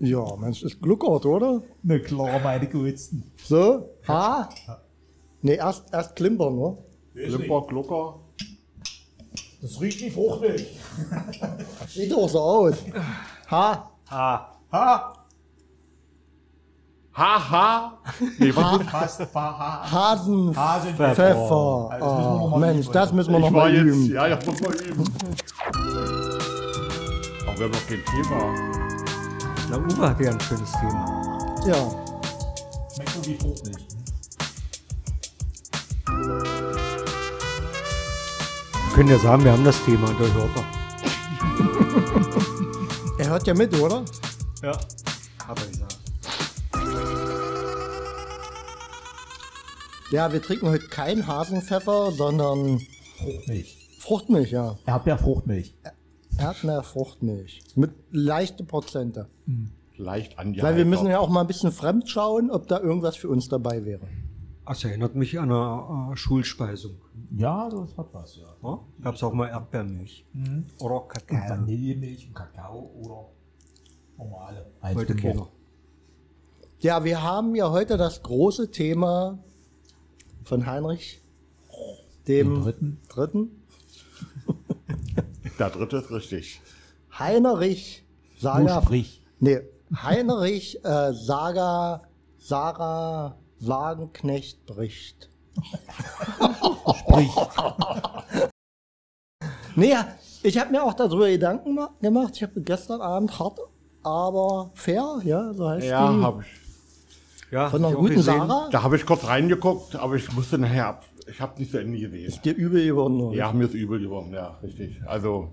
Ja, Mensch, ist Gluckert, oder? Na klar, meine Gutsten. So, H. Nee, erst, erst Klimpern, ne? Klimper, Glucker. Das riecht wie Fruchtmilch. Sieht doch so aus. H. Ha. Ha! Haha. Nee, Fast Faha. Hasenpfeffer. Hasenpfeffer. Also das noch Oh, Mensch, üben. das müssen wir noch mal üben. ja, ja, muss mal üben. Aber wir haben noch kein Thema. Na, Uwe hat ja ein schönes Thema. Ja. Schmeckt so wie Fruchtmilch. Wir können ja sagen, wir haben das Thema und das hört er. Er hört ja mit, oder? Ja. Hat er gesagt. Ja, wir trinken heute kein Hasenpfeffer, sondern Fruchtmilch. Fruchtmilch, ja. Erdbeerfruchtmilch. Erdbeer-Fruchtmilch. Mit leichte Prozente. Leicht angehalten. Weil wir müssen ja auch mal ein bisschen fremd schauen, ob da irgendwas für uns dabei wäre. Das erinnert mich an eine äh, Schulspeisung. Ja, das hat was, ja. Ja? Gab es auch mal Erdbeermilch. Oder Kakao. Vanillemilch und Kakao oder normale. Heute keiner. Ja, wir haben ja heute das große Thema von Heinrich, dem Den dritten. dritten. Der dritte ist richtig. Heinrich Saga. sprich. Nee, Heinrich äh, Saga Sarah Wagenknecht bricht. Sprich. Nee, ich habe mir auch darüber Gedanken ma- gemacht. Ich habe gestern Abend hart, aber fair, ja, so heißt Ja, die. hab ich. Ja, Von einer guten gesehen. Sarah. Da habe ich kurz reingeguckt, aber ich musste nachher ab. Ich habe nicht zu Ende gesehen. Dir übel geworden. oder? Ja, mir ist übel geworden, ja, richtig. Also,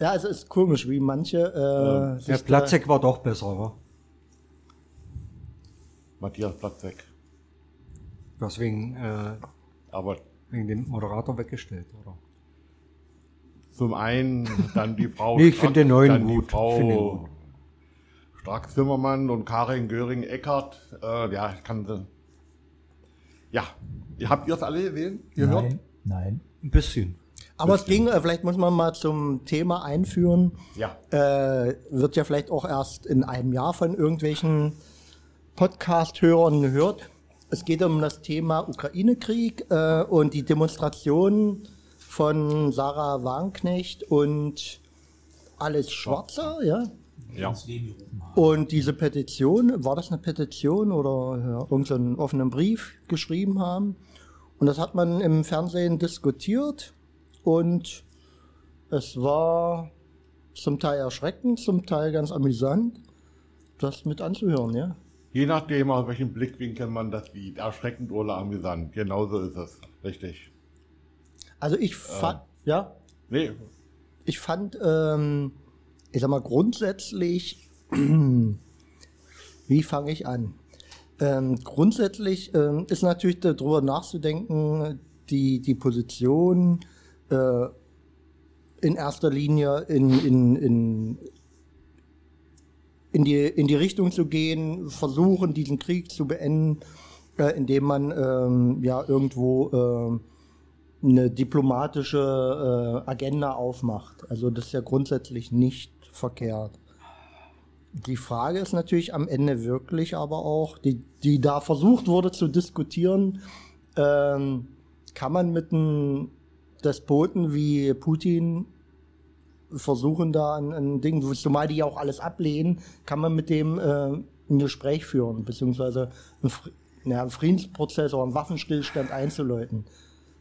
ja, es ist komisch, wie manche. Äh, Der Platzek war doch besser, wa? Matthias Platzek. Was wegen, äh, Aber wegen den Moderator weggestellt, oder? zum einen dann die Frau. Nee, ich find den neuen dann gut. Die Frau gut. Strack-Zimmermann und Karin Göring-Eckert. Äh, ja, ich kann sie. Ja, habt ihr das alle gesehen? Gehört? Nein. Nein. Ein bisschen. Aber es ging, äh, vielleicht muss man mal zum Thema einführen. Ja. Äh, wird ja vielleicht auch erst in einem Jahr von irgendwelchen Podcast-Hörern gehört. Es geht um das Thema Ukraine-Krieg äh, und die Demonstration von Sarah Wagenknecht und Alice Schwarzer, ja. Ja. Ins Leben gerufen haben. Und diese Petition, war das eine Petition oder ja, irgendeinen offenen Brief geschrieben haben? Und das hat man im Fernsehen diskutiert und es war zum Teil erschreckend, zum Teil ganz amüsant, das mit anzuhören, ja. Je nachdem, aus welchem Blickwinkel man das sieht. Erschreckend oder amüsant. Genauso ist es. Richtig. Also ich fand, ja, Nee, ich fand, ähm, ich sag mal, grundsätzlich, wie fange ich an? Ähm, grundsätzlich ähm, ist natürlich darüber nachzudenken, die, die Position äh, in erster Linie in, in, in, in, die, in die Richtung zu gehen, versuchen, diesen Krieg zu beenden, äh, indem man ähm, ja irgendwo ähm, eine diplomatische äh, Agenda aufmacht. Also das ist ja grundsätzlich nicht verkehrt. Die Frage ist natürlich am Ende wirklich aber auch, die, die da versucht wurde zu diskutieren, ähm, kann man mit einem Despoten wie Putin versuchen da ein, ein Ding, zumal die ja auch alles ablehnen, kann man mit dem äh, ein Gespräch führen, beziehungsweise einen, Fri- ja, einen Friedensprozess oder einen Waffenstillstand einzuläuten.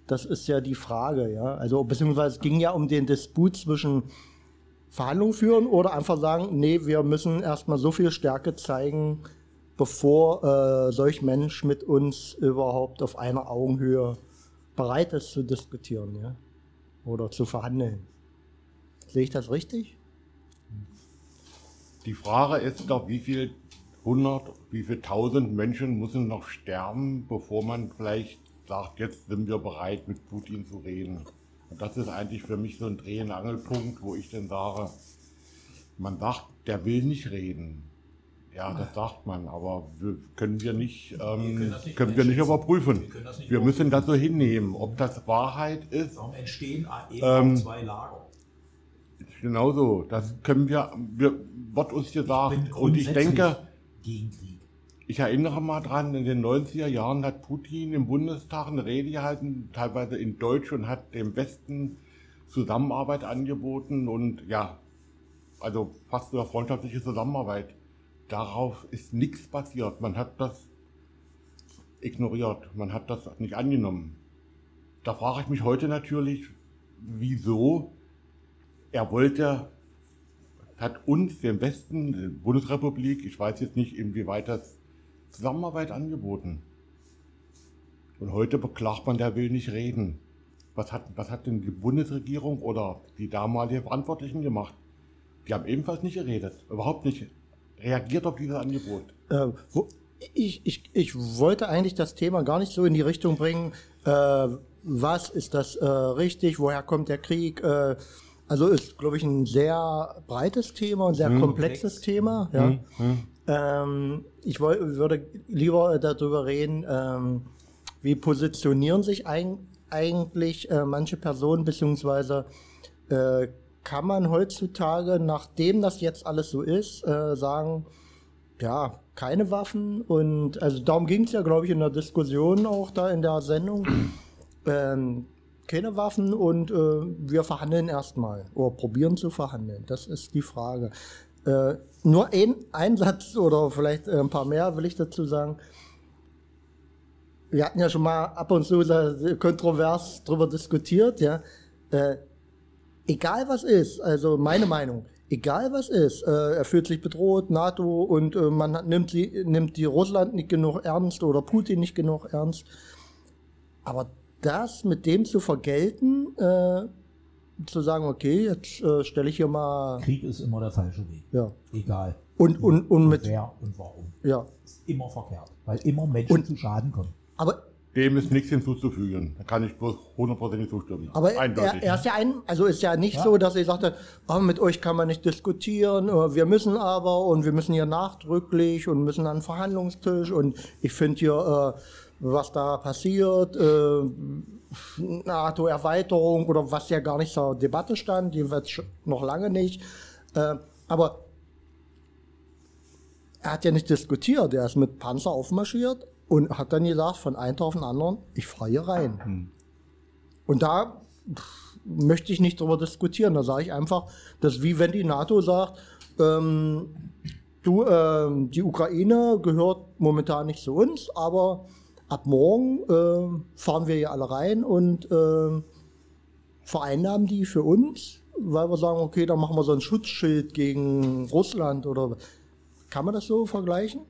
Das ist ja die Frage, ja. Also, beziehungsweise es ging ja um den Disput zwischen Verhandlungen führen oder einfach sagen, nee, wir müssen erstmal so viel Stärke zeigen, bevor äh, solch Mensch mit uns überhaupt auf einer Augenhöhe bereit ist zu diskutieren, ja. Oder zu verhandeln. Sehe ich das richtig? die Frage ist doch, wie viel hundert, wie viel tausend Menschen müssen noch sterben, bevor man vielleicht sagt, jetzt sind wir bereit, mit Putin zu reden. Und das ist eigentlich für mich so ein Dreh- und Angelpunkt, wo ich dann sage, man sagt, der will nicht reden. Ja, das sagt man, aber wir, können wir nicht, ähm, können nicht können wir nicht überprüfen. Wir das nicht Wir müssen das so hinnehmen. Ob das Wahrheit ist, Warum entstehen eben Ähm, zwei Lager? genauso. Das können wir, wir wird uns gesagt. bin Und ich denke, Gegen Krieg. Ich erinnere mal dran, in den 90er Jahren hat Putin im Bundestag eine Rede gehalten, teilweise in Deutsch und hat dem Westen Zusammenarbeit angeboten und ja, also fast eine freundschaftliche Zusammenarbeit. Darauf ist nichts passiert. Man hat das ignoriert. Man hat das nicht angenommen. Da frage ich mich heute natürlich, wieso er wollte, hat uns, den Westen, die Bundesrepublik, ich weiß jetzt nicht, inwieweit das Zusammenarbeit angeboten. Und heute beklagt man, der will nicht reden. Was hat, was hat denn die Bundesregierung oder die damaligen Verantwortlichen gemacht? Die haben ebenfalls nicht geredet, überhaupt nicht reagiert auf dieses Angebot. Äh, wo, ich, ich, ich wollte eigentlich das Thema gar nicht so in die Richtung bringen, äh, was ist das äh, richtig, woher kommt der Krieg. Äh, also ist, glaube ich, ein sehr breites Thema und sehr komplexes Thema. Ja. Ähm, ich woll, würde lieber darüber reden, ähm, wie positionieren sich ein, eigentlich äh, manche Personen, beziehungsweise äh, kann man heutzutage, nachdem das jetzt alles so ist, äh, sagen, ja, keine Waffen und also darum ging es ja, glaube ich, in der Diskussion auch da in der Sendung. ähm, keine Waffen und äh, wir verhandeln erstmal oder probieren zu verhandeln. Das ist die Frage. Äh, nur ein, ein Satz oder vielleicht äh, ein paar mehr will ich dazu sagen. Wir hatten ja schon mal ab und zu kontrovers darüber diskutiert, ja. Äh, egal was ist, also meine Meinung, egal was ist, äh, er fühlt sich bedroht, NATO und äh, man nimmt, sie, nimmt die Russland nicht genug ernst oder Putin nicht genug ernst. Aber das mit dem zu vergelten, äh, zu sagen, okay, jetzt äh, stelle ich hier mal, Krieg ist immer der falsche Weg. ja, Egal. und, und, und mit, Wer und warum. ja, Ist immer verkehrt. Weil immer Menschen Und- zu Schaden kommen. aber Dem ist nichts hinzuzufügen. Da kann ich bloß hundertprozentig zustimmen. Aber er, Eindeutig. er ist ja ein, also ist ja nicht Ja. so, dass er sagte, oh, mit euch kann man nicht diskutieren, äh, wir müssen aber und wir müssen hier nachdrücklich und müssen an den Verhandlungstisch und ich finde hier, äh, was da passiert, äh, NATO-Erweiterung oder was ja gar nicht zur Debatte stand, wird noch lange nicht. Äh, aber er hat ja nicht diskutiert, er ist mit Panzer aufmarschiert und hat dann gesagt, von einem auf den anderen, ich fahre hier rein. Und da möchte ich nicht drüber diskutieren. Da sage ich einfach, dass wie wenn die NATO sagt, ähm, du, ähm, die Ukraine gehört momentan nicht zu uns, aber ab morgen ähm, fahren wir hier alle rein und ähm, vereinnahmen die für uns, weil wir sagen, okay, dann machen wir so ein Schutzschild gegen Russland oder kann man das so vergleichen?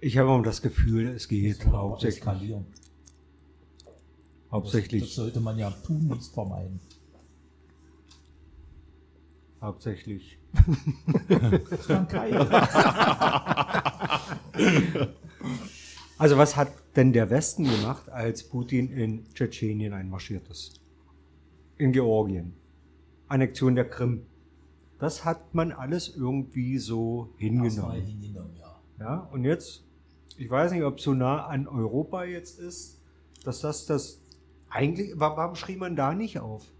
Ich habe immer das Gefühl, es geht Das hauptsächlich, eskalieren. Das, das hauptsächlich, sollte man ja tunlichst vermeiden. hauptsächlich. Also was hat denn der Westen gemacht, als Putin in Tschetschenien einmarschiert ist? In Georgien. Annexion der Krim. Das hat man alles irgendwie so hingenommen. hingenommen, ja. Ja, und jetzt, ich weiß nicht, ob es so nah an Europa jetzt ist, dass das das eigentlich, wa- warum schrie man da nicht auf?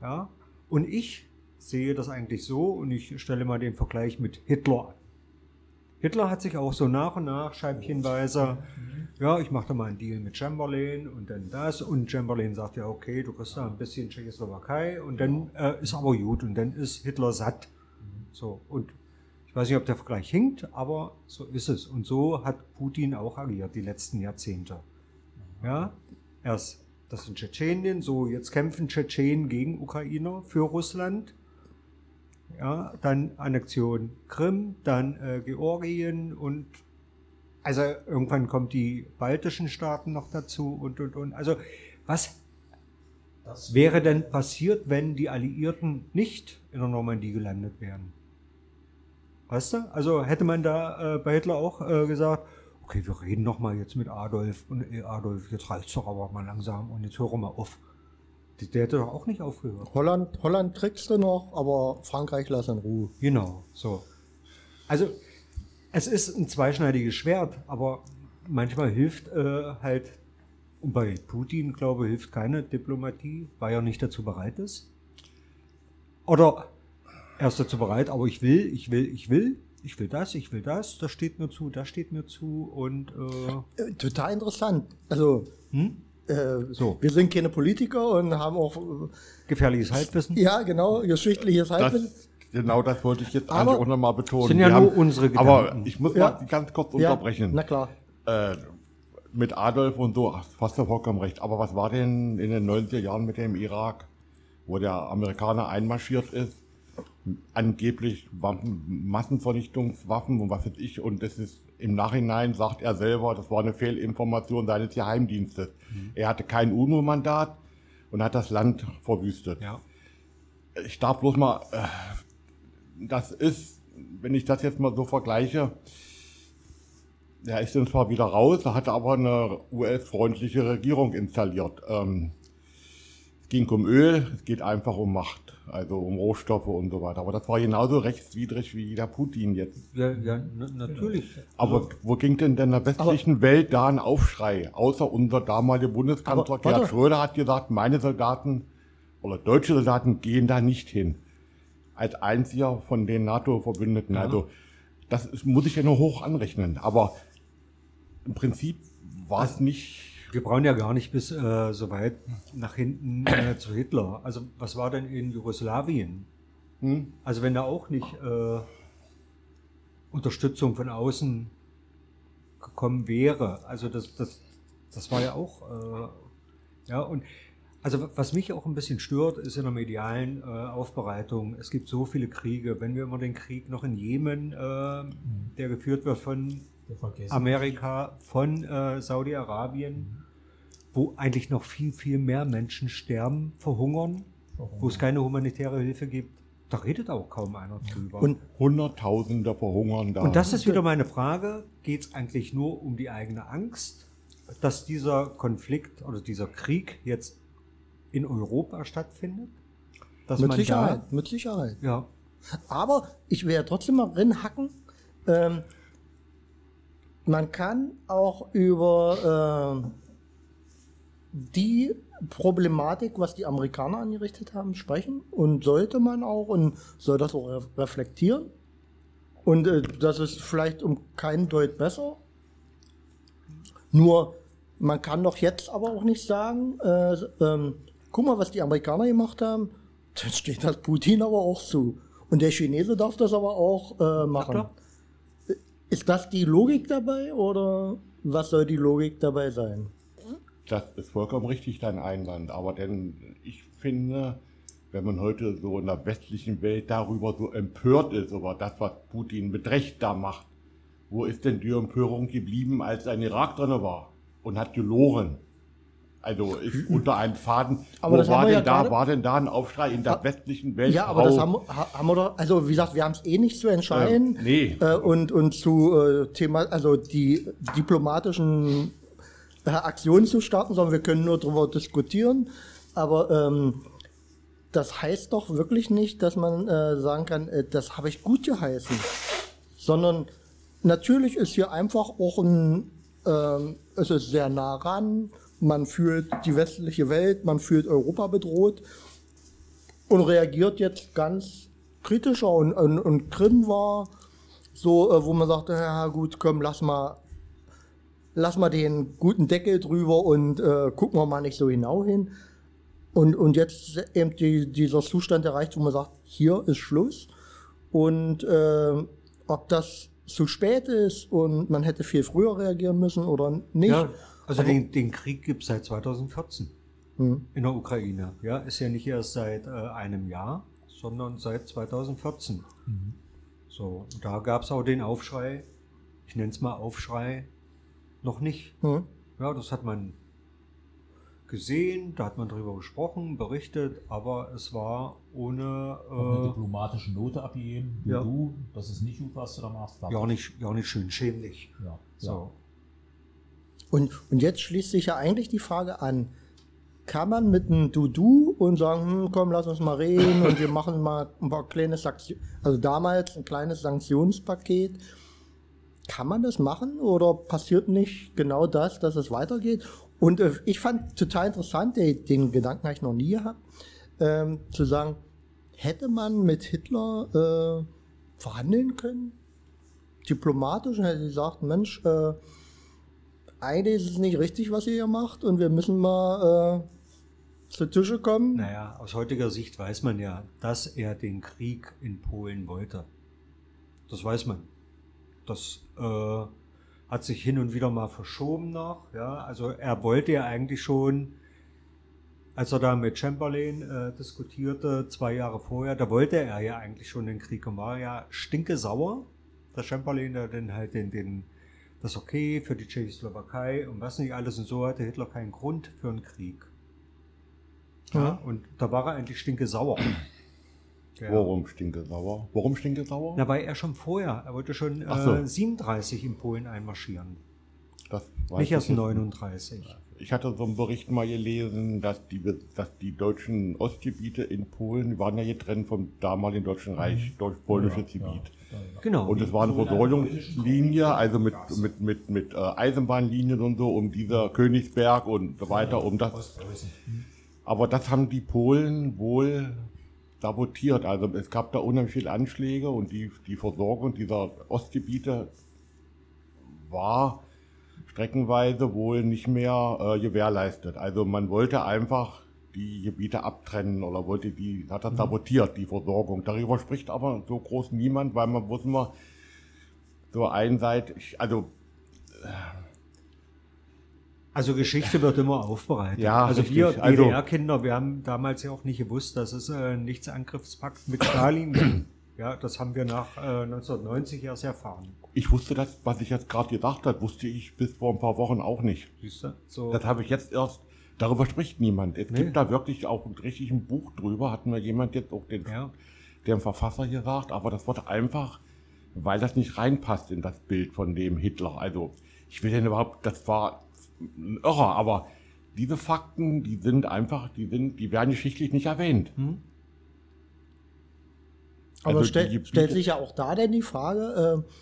Ja, und ich sehe das eigentlich so und ich stelle mal den Vergleich mit Hitler an. Hitler hat sich auch so nach und nach scheibchenweise, ja, ich mache da mal einen Deal mit Chamberlain und dann das und Chamberlain sagt ja, okay, du kriegst da ein bisschen Tschechoslowakei und dann äh, ist aber gut und dann ist Hitler satt. So, und ich weiß nicht, ob der Vergleich hinkt, aber so ist es. Und so hat Putin auch agiert die letzten Jahrzehnte. Ja, erst das in Tschetschenien, so jetzt kämpfen Tschetschenen gegen Ukrainer für Russland. Ja, dann Annexion Krim, dann äh, Georgien und also irgendwann kommen die baltischen Staaten noch dazu und und und. Also was Das wäre denn passiert, wenn die Alliierten nicht in der Normandie gelandet wären? Weißt du? Also hätte man da äh, bei Hitler auch äh, gesagt, okay, wir reden noch mal jetzt mit Adolf und äh, Adolf, jetzt reicht's doch aber mal langsam und jetzt hören wir mal auf. Der, hätte doch auch nicht aufgehört. Holland, Holland kriegst du noch, aber Frankreich lass in Ruhe. Genau, so. Also es ist ein zweischneidiges Schwert, aber manchmal hilft äh, halt, und bei Putin, glaube ich, hilft keine Diplomatie, weil er nicht dazu bereit ist. Oder er ist dazu bereit, aber ich will, ich will, ich will, ich will das, ich will das, das steht mir zu, das steht mir zu und äh, Äh, Total interessant. Also, hm? Äh, So. wir sind keine Politiker und haben auch, gefährliches Halbwissen. äh, ja, genau, geschichtliches Das, Halbwissen. genau das wollte ich jetzt Aber- eigentlich auch nochmal betonen. Sind ja Wir nur unsere Aber Gedanken. ich muss Ja. mal ganz kurz Ja, unterbrechen. na klar. Äh, mit Adolf und so, fast ja vollkommen recht. Aber was war denn in den 90er Jahren mit dem Irak, wo der Amerikaner einmarschiert ist? Angeblich Waffen, Massenvernichtungswaffen und was weiß ich. Und das ist im Nachhinein, sagt er selber, das war eine Fehlinformation seines Geheimdienstes. Er hatte kein UNO-Mandat und hat das Land verwüstet. Ja. Ich darf bloß mal, äh, das ist, wenn ich das jetzt mal so vergleiche, er ist dann zwar wieder raus, er hatte aber eine US-freundliche Regierung installiert. Ähm, ging um Öl, es geht einfach um Macht, also um Rohstoffe und so weiter. Aber das war genauso rechtswidrig wie der Putin jetzt. Ja, ja na, natürlich. Aber wo ging denn in der westlichen Welt da ein Aufschrei? Außer unser damaliger Bundeskanzler Aber Gerhard. Schröder hat gesagt, meine Soldaten oder deutsche Soldaten gehen da nicht hin. Als einziger von den NATO-Verbündeten. Also das ist, muss ich ja nur hoch anrechnen. Aber im Prinzip war es nicht. Wir brauchen ja gar nicht bis äh, so weit nach hinten äh, zu Hitler. Also was war denn in Jugoslawien? Hm? Also wenn da auch nicht äh, Unterstützung von außen gekommen wäre. Also das, das, das war ja auch, äh, ja, und also was mich auch ein bisschen stört, ist in der medialen äh, Aufbereitung, es gibt so viele Kriege. Wenn wir immer den Krieg noch in Jemen, äh, der geführt wird von. Amerika, von äh, Saudi-Arabien, wo eigentlich noch viel, viel mehr Menschen sterben, verhungern, wo es keine humanitäre Hilfe gibt, da redet auch kaum einer drüber. Und Hunderttausende verhungern da. Und das ist wieder meine Frage, geht es eigentlich nur um die eigene Angst, dass dieser Konflikt oder dieser Krieg jetzt in Europa stattfindet? Dass mit man Sicherheit, mit Sicherheit. Da, ja, Aber ich will ja trotzdem mal reinhacken. Ähm, man kann auch über ähm, die Problematik, was die Amerikaner angerichtet haben, sprechen. Und sollte man auch und soll das auch re- reflektieren. Und äh, das ist vielleicht um keinen Deut besser. Nur, man kann doch jetzt aber auch nicht sagen, äh, ähm, guck mal, was die Amerikaner gemacht haben, das steht das Putin aber auch zu. Und der Chinese darf das aber auch äh, machen. Ist das die Logik dabei oder was soll die Logik dabei sein? Das ist vollkommen richtig, dein Einwand. Aber denn ich finde, wenn man heute so in der westlichen Welt darüber so empört ist, über das, was Putin mit Recht da macht, wo ist denn die Empörung geblieben, als ein Irak drin war und hat gelogen? Also ist unter einen Faden. Aber wo war denn ja da, war denn da ein Aufschrei in der westlichen Welt? Ja, aber das haben, ha- haben wir doch, also wie gesagt, wir haben es eh nicht zu entscheiden. Ähm, nee. Äh, und, und zu äh, Thema, also die diplomatischen Aktionen zu starten, sondern wir können nur darüber diskutieren. Aber ähm, das heißt doch wirklich nicht, dass man äh, sagen kann, äh, das habe ich gut geheißen. Sondern natürlich ist hier einfach auch ein, ähm, es ist sehr nah ran, man fühlt die westliche Welt, man fühlt Europa bedroht und reagiert jetzt ganz kritischer und, und, und Krim war so, äh, wo man sagte, ja gut, komm, lass mal, lass mal den guten Deckel drüber und äh, gucken wir mal nicht so genau hin. Und, und jetzt ist eben die, dieser Zustand erreicht, wo man sagt, hier ist Schluss. Und äh, ob das zu spät ist und man hätte viel früher reagieren müssen oder nicht. ja also den, den Krieg gibt es seit 2014 Hm. in der Ukraine. Ja, ist ja nicht erst seit äh, einem Jahr, sondern seit 2014. So, und da gab es auch den Aufschrei, ich nenne es mal Aufschrei, noch nicht. Hm. Ja, das hat man gesehen, da hat man drüber gesprochen, berichtet, aber es war ohne Auch eine äh, diplomatische Note abgegeben. Du, Ja. du, das ist nicht gut, was du da machst. ja, nicht, ja nicht schön schämlich. Ja. So. Und, und jetzt schließt sich ja eigentlich die Frage an, kann man mit einem Du-Du und sagen, hm, komm, lass uns mal reden und wir machen mal ein paar kleine Sanktionen, also damals ein kleines Sanktionspaket. Kann man das machen oder passiert nicht genau das, dass es weitergeht? Und äh, ich fand total interessant, den, den Gedanken habe ich noch nie gehabt, ähm, zu sagen, hätte man mit Hitler äh, verhandeln können? Diplomatisch hätte gesagt, Mensch, äh, eigentlich ist es nicht richtig, was ihr hier macht und wir müssen mal äh, zu Tische kommen. Naja, aus heutiger Sicht weiß man ja, dass er den Krieg in Polen wollte. Das weiß man. Das äh, hat sich hin und wieder mal verschoben noch. Ja, also er wollte ja eigentlich schon, als er da mit Chamberlain äh, diskutierte, zwei Jahre vorher, da wollte er ja eigentlich schon den Krieg und war ja stinke sauer. Der Chamberlain, der dann halt den, den, das okay für die Tschechoslowakei und was nicht alles und so hatte Hitler keinen Grund für einen Krieg. Ja, und da war er eigentlich stinke sauer. Ja. Warum stinke sauer? Warum stinke sauer? Na, weil er schon vorher, er wollte schon so. äh, 37 in Polen einmarschieren. Das Nicht ich erst jetzt 39. Ich hatte so einen Bericht mal gelesen, dass die, dass die deutschen Ostgebiete in Polen die waren ja getrennt vom damaligen Deutschen Reich, deutsch-polnisches Gebiet. Genau. Und es war eine Versorgungslinie, also mit, mit, mit, mit äh, Eisenbahnlinien und so, um dieser Königsberg und so weiter, um das. Ostpreußen. Aber das haben die Polen wohl sabotiert. Also es gab da unheimlich viele Anschläge und die, die Versorgung dieser Ostgebiete war streckenweise wohl nicht mehr äh, gewährleistet. Also man wollte einfach die Gebiete abtrennen oder wollte die, hat das sabotiert, die Versorgung. Darüber spricht aber so groß niemand, weil man muss immer so einseitig, also Also Geschichte wird immer aufbereitet. Ja, also richtig. wir Also- DDR-Kinder, wir haben damals ja auch nicht gewusst, dass es äh, nichts Angriffspakt mit Stalin gibt. Ja, das haben wir nach äh, 1990 erst erfahren. ich wusste das, was ich jetzt gerade gesagt habe, wusste ich bis vor ein paar Wochen auch nicht. Siehst du? So, Das habe ich jetzt erst, darüber spricht niemand. Es Nee. gibt da wirklich auch ein richtig ein Buch drüber, hat mir jemand jetzt auch den, ja. dem Verfasser gesagt, aber das wurde einfach, weil das nicht reinpasst in das Bild von dem Hitler. Also ich will denn überhaupt, das war Irrer, aber diese Fakten, die sind einfach, die sind, die werden geschichtlich nicht erwähnt. Aber Also stell, die stellt sich ja auch da denn die Frage, äh,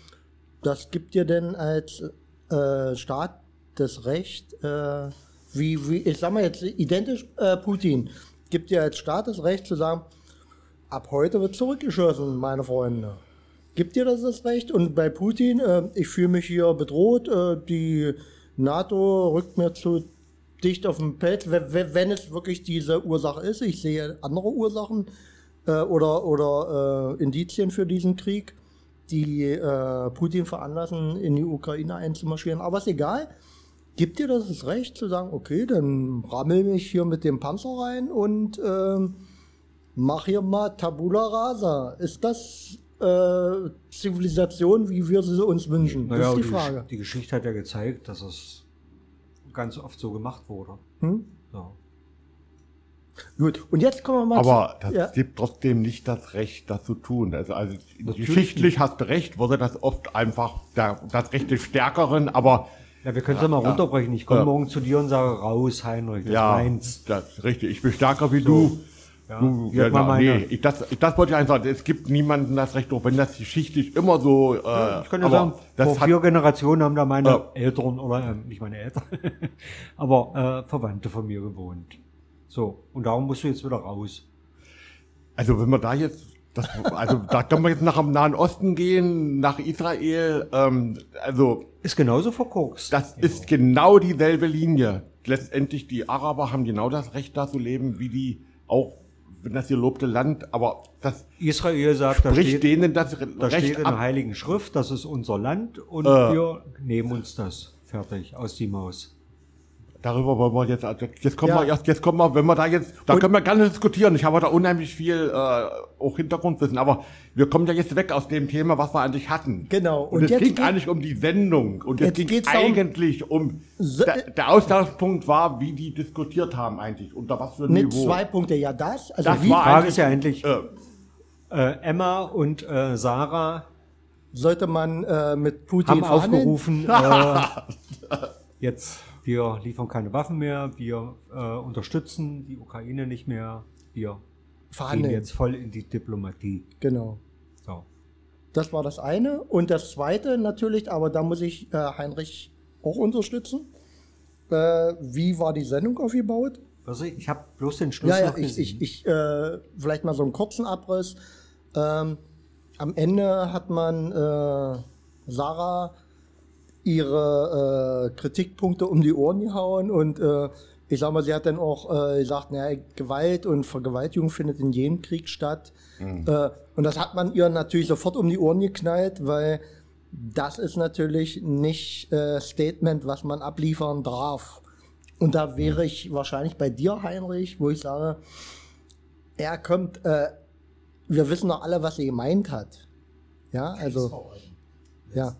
das gibt dir denn als äh, Staat das Recht, äh, wie, wie, ich sag mal jetzt identisch äh, Putin, gibt dir als Staat das Recht zu sagen, ab heute wird zurückgeschossen, meine Freunde. Gibt dir das das Recht? Und bei Putin, äh, ich fühle mich hier bedroht, äh, die NATO rückt mir zu dicht auf den Pelz, wenn, es wirklich diese Ursache ist. Ich sehe andere Ursachen äh, oder, oder äh, Indizien für diesen Krieg, die äh, Putin veranlassen, in die Ukraine einzumarschieren. Aber ist egal. Gibt dir das das Recht zu sagen, okay, dann rammel mich hier mit dem Panzer rein und ähm, mach hier mal Tabula Rasa. Ist das äh, Zivilisation, wie wir sie uns wünschen? Naja, das ist die die, Frage. die Geschichte hat ja gezeigt, dass es ganz oft so gemacht wurde. Hm? Ja. Gut, und jetzt kommen wir mal Aber zu. das ja. gibt trotzdem nicht das Recht, das zu tun. Also, also geschichtlich hast du recht, wurde das oft einfach der, das Recht des Stärkeren, aber Ja, wir können es ja, mal runterbrechen. Ich komme Ja. morgen zu dir und sage, raus, Heinrich, das ja, ist meins. das ist richtig. Ich bin stärker wie du. Ja, du ja, meine- nee, ich, das, ich, das wollte ich einfach sagen. Es gibt niemanden das Recht, auch wenn das geschichtlich immer so. Äh, Ich ja aber sagen, das vor hat, vier Generationen haben da meine Ja. Eltern, oder äh, nicht meine Eltern, aber äh, Verwandte von mir gewohnt. So, und darum musst du jetzt wieder raus. Also wenn wir da jetzt, das, also da können wir jetzt nach dem Nahen Osten gehen, nach Israel. Ähm, also Ist genauso verkorkst. das ist genau dieselbe Linie. Letztendlich die Araber haben genau das Recht, da zu leben, wie die auch, wenn das gelobte Land. Aber das Israel sagt, da steht, denen das da steht Recht in der ab. Heiligen Schrift, das ist unser Land und Äh. wir nehmen uns das. Fertig, aus die Maus. Darüber wollen wir jetzt, also jetzt kommen Ja. wir erst, jetzt kommen wir, wenn wir da jetzt, da können wir gerne diskutieren. Ich habe da unheimlich viel äh, auch Hintergrundwissen, aber wir kommen ja jetzt weg aus dem Thema, was wir eigentlich hatten. Genau. Und, Und es jetzt ging geht- eigentlich um die Sendung und es Jetzt ging eigentlich um, So- der, der Ausgangspunkt war, wie die diskutiert haben eigentlich, unter was für ein Mit Niveau. zwei Punkte, ja das. Also Das wie war Die Frage ist ja eigentlich, Äh, äh, Emma und äh, Sarah sollte man äh, mit Putin haben verhandeln? aufgerufen, äh, jetzt, wir liefern keine Waffen mehr, wir äh, unterstützen die Ukraine nicht mehr, wir gehen Verhandeln. jetzt voll in die Diplomatie. Genau. So. Das war das eine. Und das zweite natürlich, aber da muss ich äh, Heinrich auch unterstützen. Äh, wie war die Sendung aufgebaut? Also ich habe bloß den Schluss Ja, ja, noch ich, ich, ich äh, vielleicht mal so einen kurzen Abriss. Ähm, am Ende hat man äh, Sarah ihre äh, Kritikpunkte um die Ohren gehauen und äh, ich sag mal, sie hat dann auch äh, gesagt, naja, Gewalt und Vergewaltigung findet in jedem Krieg statt. Äh, und das hat man ihr natürlich sofort um die Ohren geknallt, weil das ist natürlich nicht äh, Statement, was man abliefern darf. Und da wäre ich wahrscheinlich bei dir, Heinrich, wo ich sage, er kommt, äh, wir wissen doch alle, was sie gemeint hat. Ja, also, ja.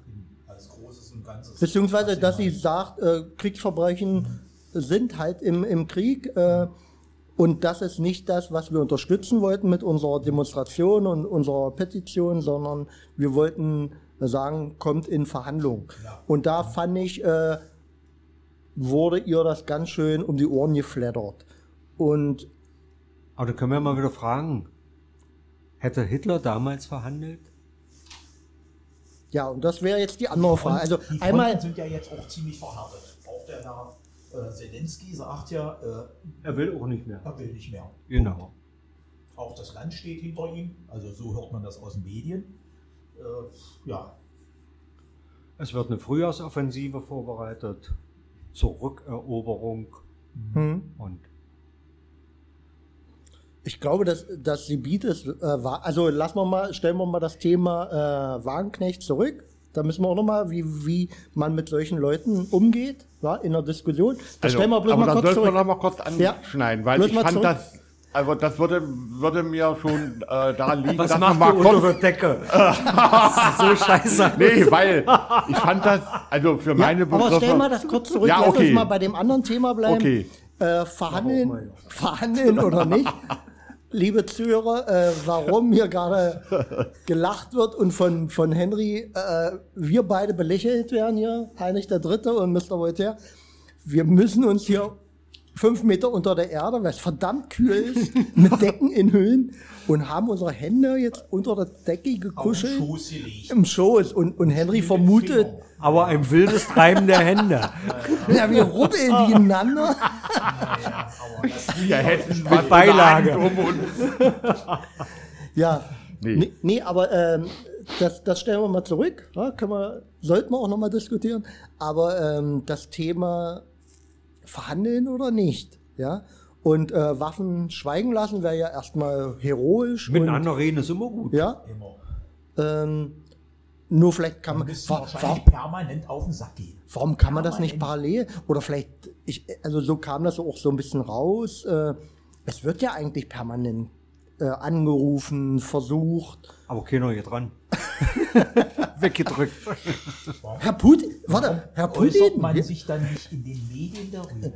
Und Ganzes. beziehungsweise, dass sie sagt, äh, Kriegsverbrechen sind halt im, im Krieg äh, und das ist nicht das, was wir unterstützen wollten mit unserer Demonstration und unserer Petition, sondern wir wollten sagen, kommt in Verhandlungen. Ja. Und da fand ich, äh, wurde ihr das ganz schön um die Ohren geflattert. Und Aber da können wir mal wieder fragen, hätte Hitler damals verhandelt? Ja, und das wäre jetzt die andere Frage. Also die Fronten einmal, sind ja jetzt auch ziemlich verhärtet. Auch der Herr äh, Zelensky sagt ja, äh, Er will auch nicht mehr. er will nicht mehr. Genau. Auch das Land steht hinter ihm. Also so hört man das aus den Medien. Äh, ja, Es wird eine Frühjahrsoffensive vorbereitet zur Rückeroberung hm, und ich glaube, dass, dass sie bietet, äh, war, also lassen wir mal, stellen wir mal das Thema äh, Wagenknecht zurück. Da müssen wir auch nochmal, wie, wie man mit solchen Leuten umgeht, ja, in der Diskussion. Das stellen wir bloß Also, aber mal dann kurz sollten wir zurück. noch mal kurz Ja. anschneiden, weil Bloß ich fand zurück. das, also das würde, würde mir schon äh, daran liegen, Was dass macht man mal unter kurz, der Decke? Das ist so scheiße. nee, weil ich fand das, also für meine Ja, aber Begriffe, stellen wir das kurz zurück. Ja, Lass okay. uns mal bei dem anderen Thema bleiben. Okay. Äh, verhandeln, verhandeln oder nicht? Liebe Zuhörer, äh, warum hier gerade gelacht wird und von, von Henry äh, wir beide belächelt werden hier, Heinrich der Dritte und Mr. Voltaire. Wir müssen uns hier fünf Meter unter der Erde, weil es verdammt kühl ist, mit Decken in Höhlen und haben unsere Hände jetzt unter der Decke gekuschelt Schoß gelegt. im Schoß und, und Henry vermutet, Aber ein wildes Treiben der Hände. ja, wir rubbeln die ineinander. Ja, aber das wir hätten Mit Beilage. Um uns. Ja. Nee. Nee, nee aber ähm, das, das stellen wir mal zurück. Ja, können wir, sollten wir auch nochmal diskutieren. Aber ähm, das Thema verhandeln oder nicht, ja. Und äh, Waffen schweigen lassen wäre ja erstmal heroisch. und, Miteinander reden ist immer gut. Ja. immer. Ähm, nur vielleicht kann Man warum, permanent auf den Sack gehen. warum kann man das nicht Permanent. parallel? Oder vielleicht, ich, also so kam das auch so ein bisschen raus. Äh, es wird ja eigentlich permanent äh, angerufen, versucht. Aber keiner hier dran. Weggedrückt. Herr Putin, warte, Herr Äußert Putin. man Ja, sich dann nicht in den Medien darüber?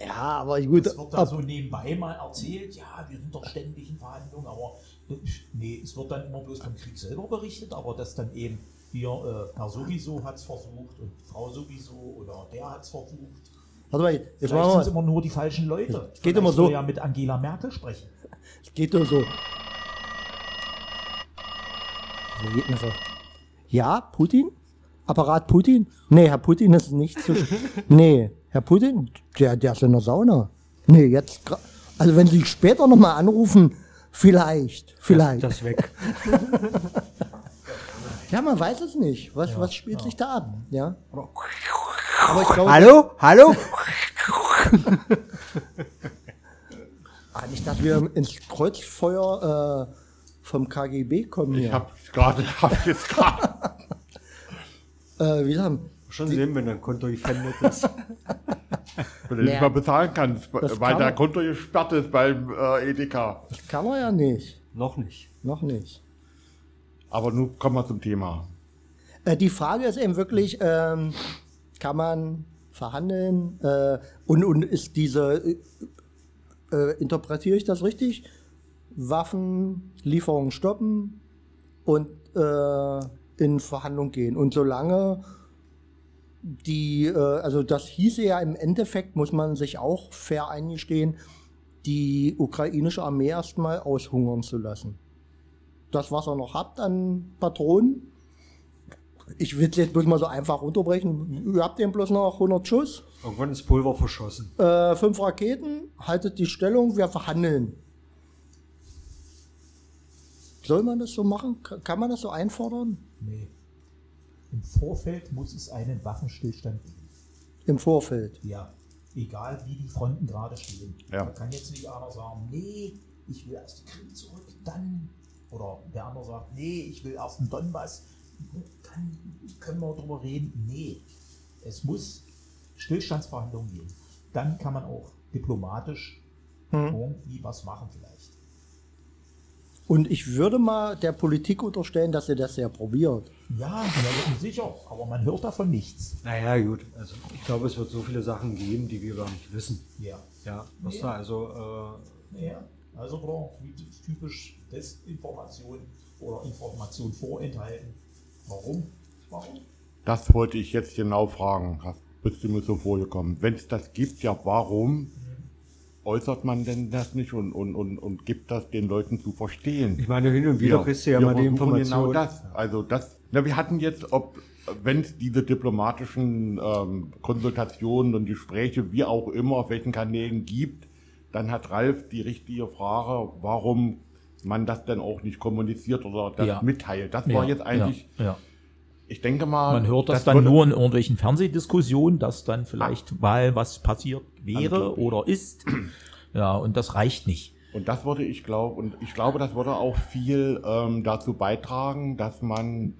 ja, aber gut. Es wird da Ab, so nebenbei mal erzählt, ja, wir sind doch ständig in Verhandlungen, aber nee, es wird dann immer bloß vom Krieg selber berichtet, aber dass dann eben hier, äh, Herr sowieso hat es versucht und Frau sowieso oder der hat es versucht. Warte mal, jetzt sind machen es wir immer nur die falschen Leute. geht Vielleicht immer so. ja mit Angela Merkel sprechen. Es geht nur so. So geht mir so. Ja, Putin? Apparat Putin? Nee, Herr Putin ist nicht zu. nee, Herr Putin, der, der ist in der Sauna. Nee, jetzt. Also, wenn Sie später nochmal anrufen, vielleicht. Vielleicht. Das weg. ja, man weiß es nicht. Was, was spielt sich da ab? Ja. Aber ich glaube. Hallo? Hallo? Ah, nicht, dass wir ins Kreuzfeuer äh, vom KGB kommen Ich habe gerade, hab jetzt gerade, äh, wie sagen, Schon sehen, wenn dein Konto gefändet ist. wenn du nicht Nee. mal bezahlen kannst, Das weil kann der man- Konto gesperrt ist beim äh, Edeka. kann er ja nicht. Noch nicht. Noch nicht. Aber nun kommen wir zum Thema. Äh, die Frage ist eben wirklich, ähm, kann man verhandeln äh, und, und ist diese, äh, äh, interpretiere ich das richtig, Waffenlieferungen stoppen und äh, in Verhandlung gehen. Und solange die, äh, also das hieße ja im Endeffekt, muss man sich auch fair eingestehen, die ukrainische Armee erstmal aushungern zu lassen. Das, was ihr noch habt an Patronen, Ich will es jetzt bloß mal so einfach runterbrechen. Ihr habt eben bloß noch 100 Schuss, Irgendwann ist Pulver verschossen. äh, fünf Raketen, haltet die Stellung, wir verhandeln. Soll man das so machen? Ka- Kann man das so einfordern? Nee. Im Vorfeld muss es einen Waffenstillstand geben. Im Vorfeld. Ja. Egal wie die Fronten gerade stehen. Ja. Da kann jetzt nicht einer sagen, nee, ich will erst die Krim zurück, dann. Oder der andere sagt, nee, ich will erst den Donbass, dann können wir drüber reden. Nee. Es muss Stillstandsverhandlungen geben. Dann kann man auch diplomatisch irgendwie was machen vielleicht. Und ich würde mal der Politik unterstellen, dass sie das ja probiert. Ja, ja, sicher, aber man hört davon nichts. Naja, gut. Also ich glaube, es wird so viele Sachen geben, die wir gar nicht wissen. Ja. Ja, was Nee. da also. Äh, Ja, also klar, wie typisch Desinformation oder Information vorenthalten. Warum? Warum? Das wollte ich jetzt genau fragen. Das bist du mir so vorgekommen. Wenn es das gibt, ja, warum äußert man denn das nicht und, und, und, und gibt das den Leuten zu verstehen? ich meine, hin und wieder Wir- kriegst du ja wir mal die versuchen Information. Genau das. Also das. Na, wir hatten jetzt, ob wenn es diese diplomatischen ähm, Konsultationen und Gespräche, wie auch immer, auf welchen Kanälen gibt, dann hat Ralf die richtige Frage, warum man das denn auch nicht kommuniziert oder das Ja. mitteilt. Das war jetzt eigentlich, Ja, ja. ich denke mal, Man hört das, dann würde- nur in irgendwelchen Fernsehdiskussionen, dass dann vielleicht mal was passiert wäre oder ist. Ja, und das reicht nicht. Und das würde ich glaube, und ich glaube, das würde auch viel ähm, dazu beitragen, dass man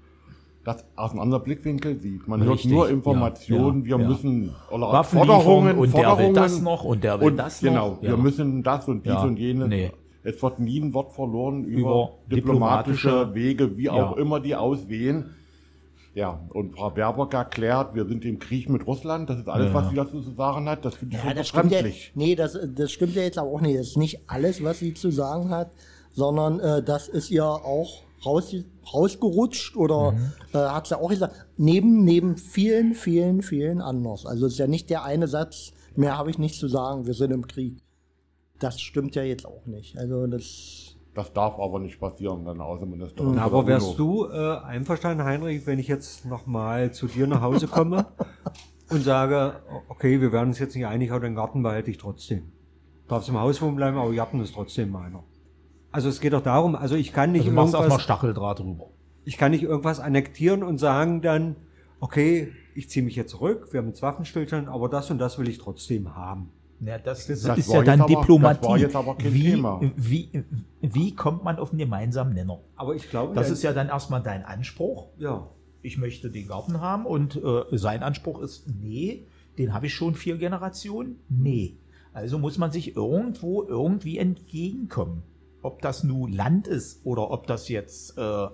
das aus einem anderen Blickwinkel sieht. Man Richtig, hört nur ja, Informationen, ja, wir ja. müssen oder Forderungen, und der will Forderungen das noch und der will und das noch. genau, wir Ja. müssen das und dies Ja, und jenes. nee. Es wird nie ein Wort verloren über, Über diplomatische, diplomatische- Wege, wie auch Ja. immer die aussehen. Ja, und Frau Baerbock erklärt, wir sind im Krieg mit Russland. Das ist alles, Ja. was sie dazu zu sagen hat. Das finde ich Ja, schon das stimmt ja, nee, das, das stimmt ja jetzt aber auch nicht. Das ist nicht alles, was sie zu sagen hat, sondern äh, das ist ja auch raus, rausgerutscht oder Mhm. äh, hat sie auch gesagt, neben, neben vielen, vielen, vielen anders. Also es ist ja nicht der eine Satz, mehr habe ich nicht zu sagen, wir sind im Krieg. Das stimmt ja jetzt auch nicht. Also das, Das darf aber nicht passieren, dann Außenministerin. Na, aber wärst UNO. du äh, einverstanden, Heinrich, wenn ich jetzt nochmal zu dir nach Hause komme und sage, okay, wir werden uns jetzt nicht einig, aber den Garten behalte ich trotzdem. Darfst im Haus wohnen bleiben, aber Garten ist trotzdem meiner. Also es geht doch darum, also ich kann nicht Du machst irgendwas, Stacheldraht drüber. ich kann nicht irgendwas annektieren und sagen dann, okay, ich ziehe mich jetzt zurück, wir haben jetzt Waffenstillstand, aber das und das will ich trotzdem haben. Ja, das, Das ist war ja dann aber- Diplomatie. das war jetzt aber kein wie, Thema. Wie, wie kommt man auf einen gemeinsamen Nenner? Aber ich glaube, Das ja, ist ja dann erstmal dein Anspruch. ja. Ich möchte den Garten haben und äh, sein Anspruch ist, nee, den habe ich schon vier Generationen. Nee. Also muss man sich irgendwo irgendwie entgegenkommen. Ob das nun Land ist oder ob das jetzt äh,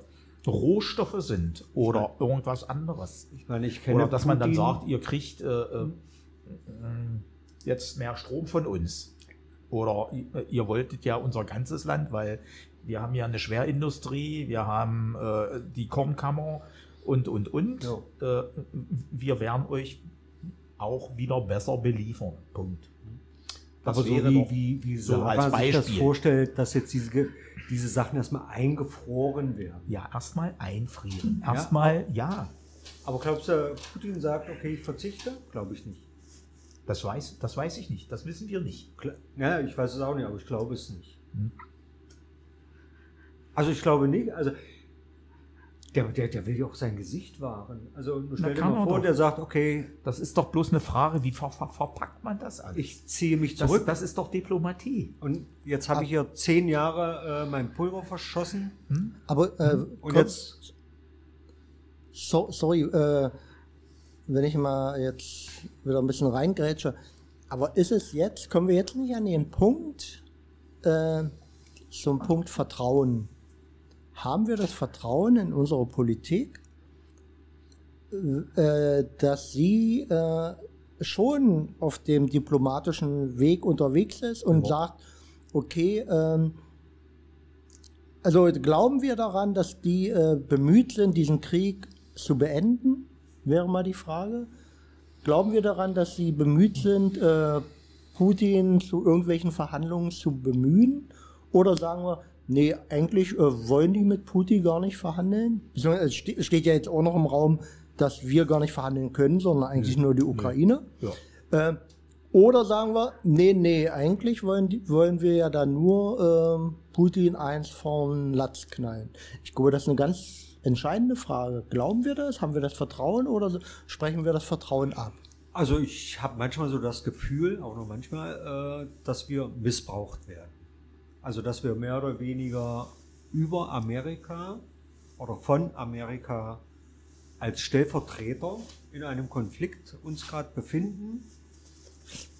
Rohstoffe sind oder irgendwas anderes. Ich meine, ich kenne Oder dass man dann Putin- sagt, ihr kriegt äh, äh, jetzt mehr Strom von uns. Oder ihr- wolltet ja unser ganzes Land, weil wir haben ja eine Schwerindustrie, wir haben äh, die Kornkammer und, und, und. Äh, wir werden euch auch wieder besser beliefern. Punkt. Das aber so wäre wie, wie, wie so als sich das Beispiel. vorstellt, dass jetzt diese, diese Sachen erstmal eingefroren werden. Ja, erstmal einfrieren. Erstmal, ja. Aber glaubst du, Putin sagt, okay, ich verzichte? Glaube ich nicht. Das weiß, das weiß ich nicht. Das wissen wir nicht. Ja, ich weiß es auch nicht, aber ich glaube es nicht. Hm. Also ich glaube nicht, also der, der, der will ja auch sein Gesicht wahren. Also stell dir mal vor, doch. der sagt, okay, Das ist doch bloß eine Frage, wie ver ver verpackt man das alles? ich ziehe mich das, zurück das ist doch Diplomatie. und jetzt habe ich hier zehn Jahre äh, mein Pulver verschossen aber äh, und kurz- jetzt So, sorry, äh, wenn ich mal jetzt wieder ein bisschen reingrätsche. Aber ist es jetzt, kommen wir jetzt nicht an den Punkt, äh, zum Punkt Vertrauen? Haben wir das Vertrauen in unsere Politik, äh, dass sie äh, schon auf dem diplomatischen Weg unterwegs ist und sagt, okay, ähm, also glauben wir daran, dass die äh, bemüht sind, diesen Krieg zu beenden? Wäre mal die Frage. Glauben wir daran, dass sie bemüht sind, äh, Putin zu irgendwelchen Verhandlungen zu bemühen? Oder sagen wir, nee, eigentlich äh, wollen die mit Putin gar nicht verhandeln. Es ste- es steht ja jetzt auch noch im Raum, dass wir gar nicht verhandeln können, sondern eigentlich nur die Ukraine. Ja. Äh, oder sagen wir, nee, nee, eigentlich wollen, die, wollen wir ja da nur ähm, Putin eins vom Latz knallen. Ich glaube, das ist eine ganz entscheidende Frage. Glauben wir das? Haben wir das Vertrauen oder sprechen wir das Vertrauen ab? Also ich habe manchmal so das Gefühl, auch nur manchmal, äh, dass wir missbraucht werden. Also dass wir mehr oder weniger über Amerika oder von Amerika als Stellvertreter in einem Konflikt uns gerade befinden,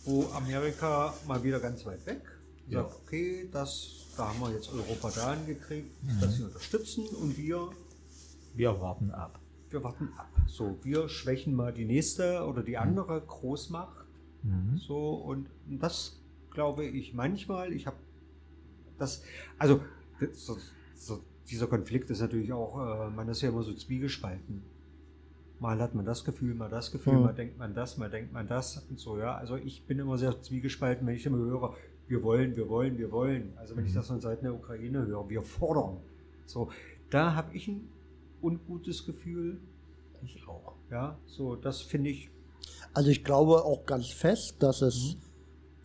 wo Amerika mal wieder ganz weit weg sagt, okay, das, da haben wir jetzt Europa da angekriegt, dass sie unterstützen und wir Wir warten ab. wir warten ab. So, wir schwächen mal die nächste oder die andere Großmacht. So, und das glaube ich manchmal. Ich habe das, also das, so, so, dieser Konflikt ist natürlich auch, äh, man ist ja immer so zwiegespalten. Mal hat man das Gefühl, mal das Gefühl, Mhm. mal denkt man das, mal denkt man das und so, ja. Also ich bin immer sehr zwiegespalten, wenn ich immer höre, wir wollen, wir wollen, wir wollen. Also wenn ich das von Seiten der Ukraine höre, wir fordern. So, da habe ich ein ungutes Gefühl. Ich auch. Ja, so, das finde ich. Also ich glaube auch ganz fest, dass Mhm. es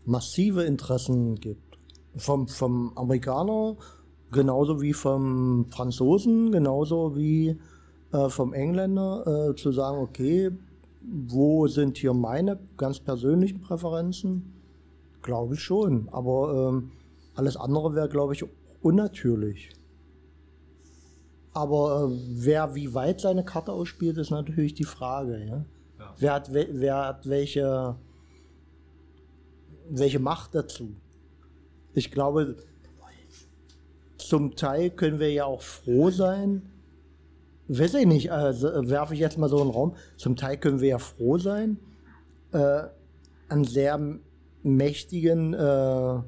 massive Interessen gibt. Vom, vom Amerikaner, genauso wie vom Franzosen, genauso wie äh, vom Engländer, äh, zu sagen, okay, wo sind hier meine ganz persönlichen Präferenzen? Glaube ich schon. Aber ähm, alles andere wäre, glaube ich, unnatürlich. Aber äh, wer wie weit seine Karte ausspielt, ist natürlich die Frage. Ja? Ja. Wer, hat, we- wer hat welche, welche Macht dazu? Ich glaube, zum Teil können wir ja auch froh sein. Weiß ich nicht, also werfe ich jetzt mal so einen Raum. Zum Teil können wir ja froh sein, äh, einen sehr mächtigen äh,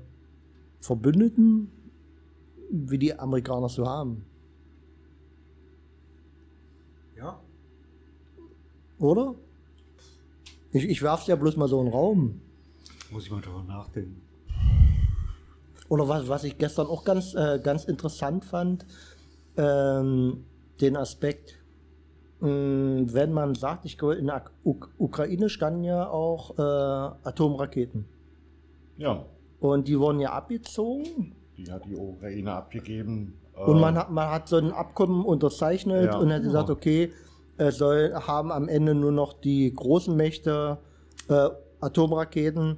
Verbündeten wie die Amerikaner zu haben. Ja. Oder? Ich, ich werfe ja bloß mal so einen Raum. Muss ich mal drüber nachdenken. Oder was, was ich gestern auch ganz, äh, ganz interessant fand, ähm, den Aspekt, mh, wenn man sagt, ich glaube, in der Uk Ukraine standen ja auch äh, Atomraketen. Ja, Und die wurden ja abgezogen. die hat die Ukraine abgegeben. äh, Und man hat, man hat so ein Abkommen unterzeichnet Ja. und hat gesagt, okay, es soll, haben am Ende nur noch die großen Mächte äh, Atomraketen.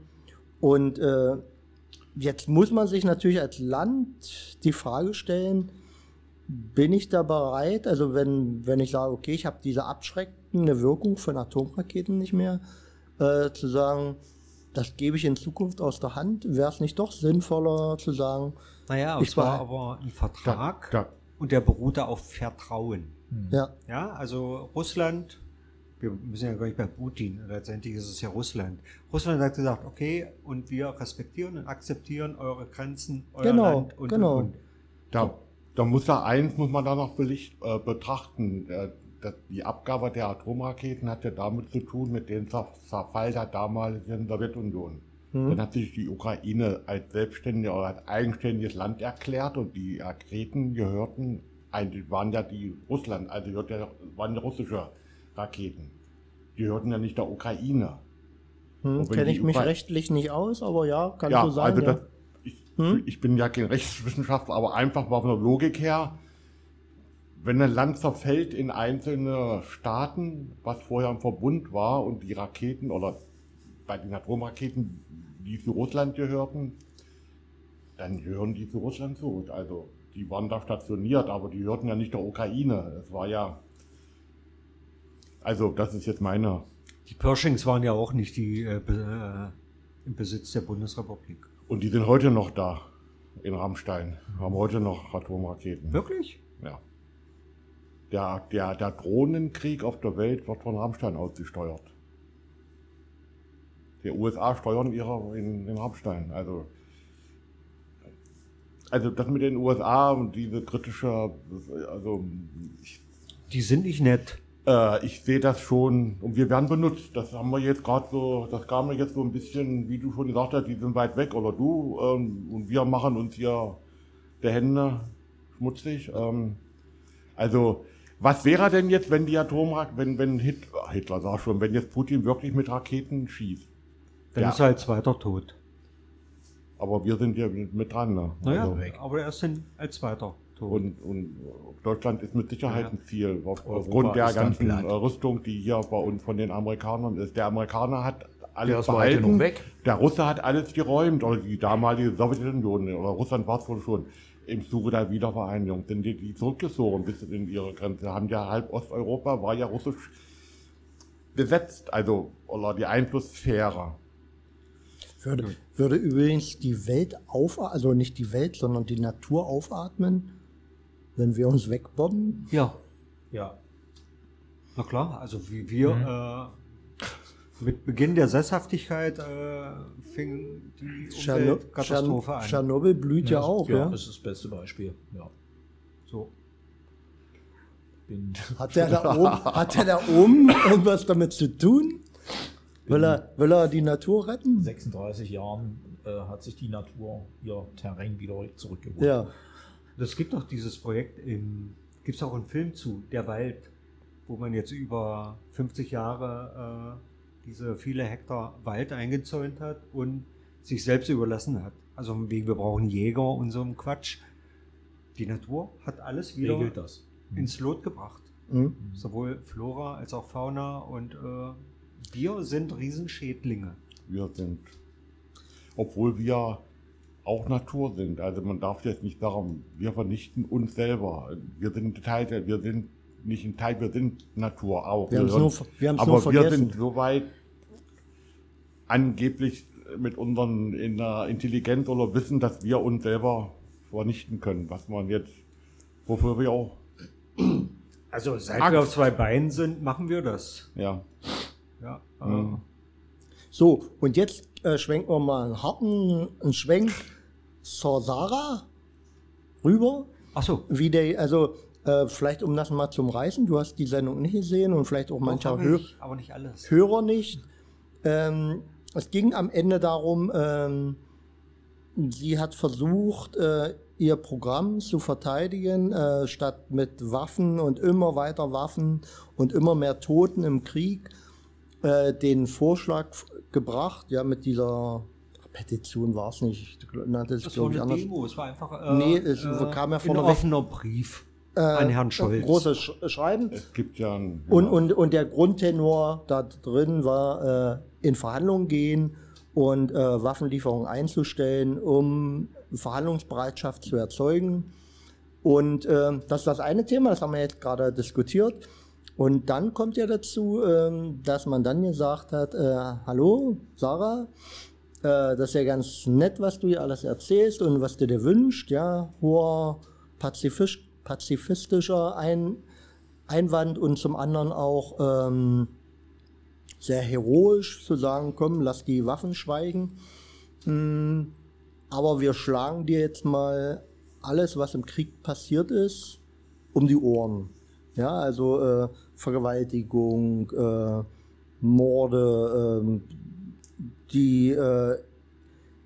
Und äh, jetzt muss man sich natürlich als Land die Frage stellen, bin ich da bereit, also wenn, wenn ich sage, okay, ich habe diese abschreckende Wirkung von Atomraketen nicht mehr, äh, zu sagen, das gebe ich in Zukunft aus der Hand, wäre es nicht doch sinnvoller zu sagen, Naja, es war war- aber ein Vertrag Da- da- und der beruhte auf Vertrauen. Ja, Ja, also Russland, wir müssen ja gar nicht bei Putin, letztendlich ist es ja Russland. Russland hat gesagt, okay, und wir respektieren und akzeptieren eure Grenzen, euer Genau, Land und, genau. und, und. Da, da muss da eins, muss man da noch belicht, äh, betrachten. Äh, dass die Abgabe der Atomraketen hat ja damit zu tun, mit dem Zer- Zerfall der damaligen Sowjetunion. Dann hat sich die Ukraine als selbstständiges oder als eigenständiges Land erklärt und die Raketen gehörten, eigentlich waren ja die Russland, also gehört ja, waren ja russische Raketen. Die gehörten ja nicht der Ukraine. Hm, Kenne die ich mich rechtlich nicht aus, aber ja, kann ja, so sein. also ja. das, ich, Hm? ich bin ja kein Rechtswissenschaftler, aber einfach mal von der Logik her, wenn ein Land zerfällt in einzelne Staaten, was vorher im Verbund war und die Raketen oder bei den Atomraketen, die zu Russland gehörten, dann gehören die zu Russland zurück. Also die waren da stationiert, aber die gehörten ja nicht der Ukraine. Es war ja, also das ist jetzt meine Die Pershings waren ja auch nicht die äh, äh, im Besitz der Bundesrepublik. Und die sind heute noch da in Rammstein. Haben heute noch Atomraketen. Wirklich? Ja. Der, der, der Drohnenkrieg auf der Welt wird von Rammstein ausgesteuert. Die USA steuern ihre in, in Rammstein. Also, also das mit den USA und diese kritische, also ich, Die sind nicht nett. äh, ich sehe das schon und wir werden benutzt. Das haben wir jetzt gerade so, das kam mir jetzt so ein bisschen, wie du schon gesagt hast, die sind weit weg oder du ähm, und wir machen uns hier der Hände schmutzig. Ähm, also, was wäre denn jetzt, wenn die Atomraketen, wenn, wenn Hitler, Hitler sag schon, wenn jetzt Putin wirklich mit Raketen schießt? Dann Ja. ist er als zweiter tot. Aber wir sind ja mit dran. Ne? Naja, Also, aber er ist als zweiter und, und Deutschland ist mit Sicherheit Ja. ein Ziel. Auf, aufgrund der ganzen äh, Rüstung, die hier bei uns von den Amerikanern ist. Der Amerikaner hat Der alles weit behalten. Der Russe hat alles geräumt. Oder die damalige Sowjetunion oder Russland war es wohl schon. Im Zuge der Wiedervereinigung sind die, die zurückgezogen bis in ihre Grenze. Haben ja halb Osteuropa war ja russisch besetzt, also oder die Einflusssphäre. Würde, würde übrigens die Welt aufatmen, also nicht die Welt, sondern die Natur aufatmen, wenn wir uns wegbomben? ja, Ja. na klar. Also wie wir äh, mit Beginn der Sesshaftigkeit äh, fing die Tscherno- Tschern- an. Tschernobyl blüht ja, auch, ja. Das ist das beste Beispiel. Ja. So. Bin, Hat der da oben, hat der da oben irgendwas damit zu tun? Will er, will er die Natur retten? 36 Jahren äh, hat sich die Natur ihr Terrain wieder zurückgeholt. Ja. Es gibt doch dieses Projekt, gibt es auch einen Film zu, Der Wald, wo man jetzt über 50 Jahre äh, diese viele Hektar Wald eingezäunt hat und sich selbst überlassen hat. Also wegen wir brauchen Jäger und so ein Quatsch. Die Natur hat alles wieder ins Lot gebracht. Hm? Sowohl Flora als auch Fauna und äh, wir sind Riesenschädlinge. Wir sind, obwohl wir auch Natur sind. Also man darf jetzt nicht sagen, wir vernichten uns selber. Wir sind Teil, wir sind nicht ein Teil, wir sind Natur auch. Wir sind- nur wir aber nur wir vergessen. sind so weit angeblich mit unseren in der Intelligenz oder Wissen, dass wir uns selber vernichten können, was man jetzt, wofür wir auch, Also seit wir auf zwei Beinen sind, machen wir das. ja, Ja, Mhm. So, und jetzt äh, schwenken wir mal einen harten einen Schwenk zur Sarah rüber. Ach so. Wie der, also äh, vielleicht um das mal zum Reißen, du hast die Sendung nicht gesehen und vielleicht auch mancher Doch, hab Hö ich, aber nicht alles. Hörer nicht. Ähm, es ging am Ende darum, ähm, sie hat versucht, äh, ihr Programm zu verteidigen, äh, statt mit Waffen und immer weiter Waffen und immer mehr Toten im Krieg, äh, den Vorschlag gebracht, ja, mit dieser Petition war es nicht, nannte es, Das war glaube ich, eine anders. Demo, es war einfach äh, Nee, es kam ja ein vorneweg. offener Brief Äh, an Herrn Scholz. Großes Sch Schreiben. es gibt ja ein, Und, ja, und, und der Grundtenor da drin war, äh, in Verhandlungen gehen und äh, Waffenlieferungen einzustellen, um Verhandlungsbereitschaft zu erzeugen. Und äh, das ist das eine Thema, das haben wir jetzt gerade diskutiert. Und dann kommt ja dazu, ähm, dass man dann gesagt hat, äh, hallo Sarah, äh, das ist ja ganz nett, was du hier alles erzählst und was du dir wünschst, ja, hoher pazifisch, pazifistischer Ein, Einwand und zum anderen auch ähm, sehr heroisch zu sagen, komm, lass die Waffen schweigen. Mm, aber wir schlagen dir jetzt mal alles, was im Krieg passiert ist, um die Ohren. Ja, also äh, Vergewaltigung, äh, Morde, ähm, die äh,